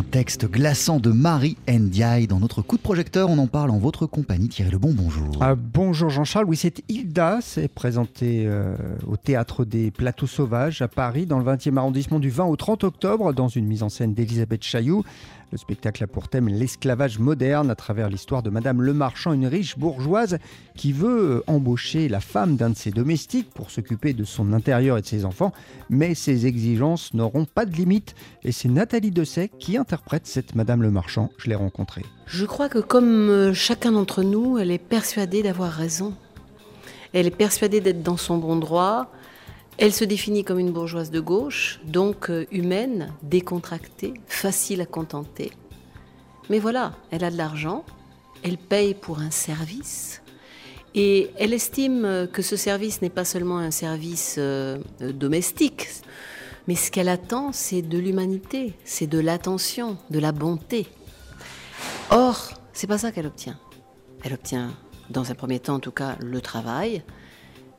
un texte glaçant de Marie Ndiaye. Dans notre coup de projecteur, on en parle en votre compagnie. Thierry Lebon, bonjour. Ah, bonjour Jean-Charles. Oui, c'est Hilda. C'est présenté euh, au Théâtre des Plateaux Sauvages à Paris, dans le 20e arrondissement du 20 au 30 octobre, dans une mise en scène d'Elisabeth Chailloux. Le spectacle a pour thème l'esclavage moderne à travers l'histoire de Madame Le Marchand, une riche bourgeoise qui veut embaucher la femme d'un de ses domestiques pour s'occuper de son intérieur et de ses enfants. Mais ses exigences n'auront pas de limite. Et c'est Nathalie Dessay qui interprète cette Madame Le Marchand. Je l'ai rencontrée. Je crois que comme euh, chacun d'entre nous, elle est persuadée d'avoir raison. Elle est persuadée d'être dans son bon droit. Elle se définit comme une bourgeoise de gauche, donc euh, humaine, décontractée, facile à contenter. Mais voilà, elle a de l'argent, elle paye pour un service, et elle estime que ce service n'est pas seulement un service euh, domestique, mais ce qu'elle attend, c'est de l'humanité, c'est de l'attention, de la bonté. Or, c'est pas ça qu'elle obtient. Elle obtient, dans un premier temps en tout cas, le travail,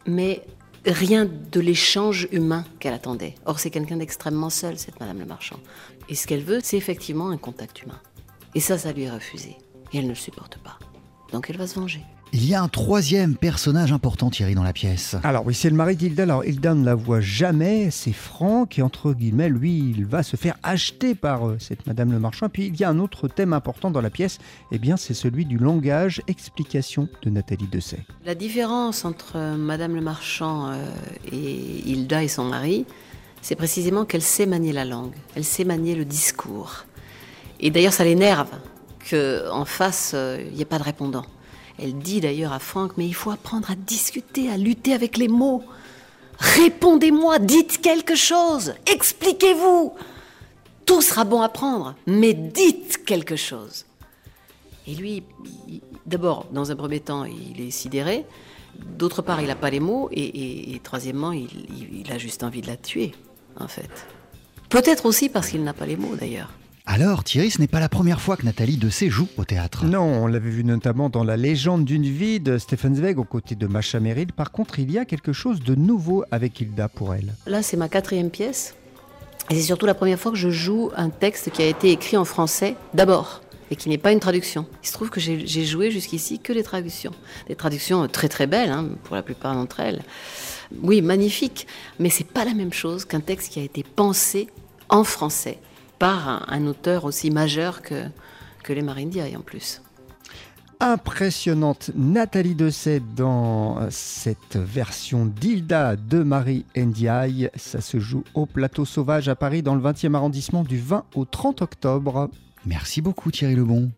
mais rien de l'échange humain qu'elle attendait. Or, c'est quelqu'un d'extrêmement seul, cette Madame le Marchand. Et ce qu'elle veut, c'est effectivement un contact humain. Et ça, ça lui est refusé. Et elle ne le supporte pas. Donc elle va se venger. Il y a un troisième personnage important, Thierry, dans la pièce. Alors oui, c'est le mari d'Hilda. Alors Hilda ne la voit jamais, c'est Franck, et entre guillemets, lui, il va se faire acheter par euh, cette Madame le Marchand. Et puis il y a un autre thème important dans la pièce, et eh bien c'est celui du langage, explication de Nathalie Dessay. La différence entre euh, Madame le Marchand euh, et Hilda et son mari, c'est précisément qu'elle sait manier la langue, elle sait manier le discours. Et d'ailleurs, ça l'énerve qu'en face, il n'y ait pas de répondant. Elle dit d'ailleurs à Franck, mais il faut apprendre à discuter, à lutter avec les mots. Répondez-moi, dites quelque chose, expliquez-vous. Tout sera bon à prendre, mais dites quelque chose. Et lui, d'abord, dans un premier temps, il est sidéré. D'autre part, il n'a pas les mots. Et, troisièmement, il, il a juste envie de la tuer, en fait. Peut-être aussi parce qu'il n'a pas les mots, d'ailleurs. Alors, Thierry, ce n'est pas la première fois que Nathalie Dessay joue au théâtre. Non, on l'avait vu notamment dans La légende d'une vie de Stephen Zweig aux côtés de Macha Merrill. Par contre, il y a quelque chose de nouveau avec Hilda pour elle. Là, c'est ma quatrième pièce. Et c'est surtout la première fois que je joue un texte qui a été écrit en français d'abord et qui n'est pas une traduction. Il se trouve que j'ai joué jusqu'ici que des traductions. Des traductions très très belles, hein, pour la plupart d'entre elles. Oui, magnifiques, mais c'est pas la même chose qu'un texte qui a été pensé en français par un, auteur aussi majeur que, que les Marindiaï en plus impressionnante Nathalie Dessay dans cette version d'Hilda de Marie Ndiaye. Ça se joue au Plateau Sauvage à Paris dans le 20e arrondissement du 20 au 30 octobre. Merci beaucoup Thierry Lebon.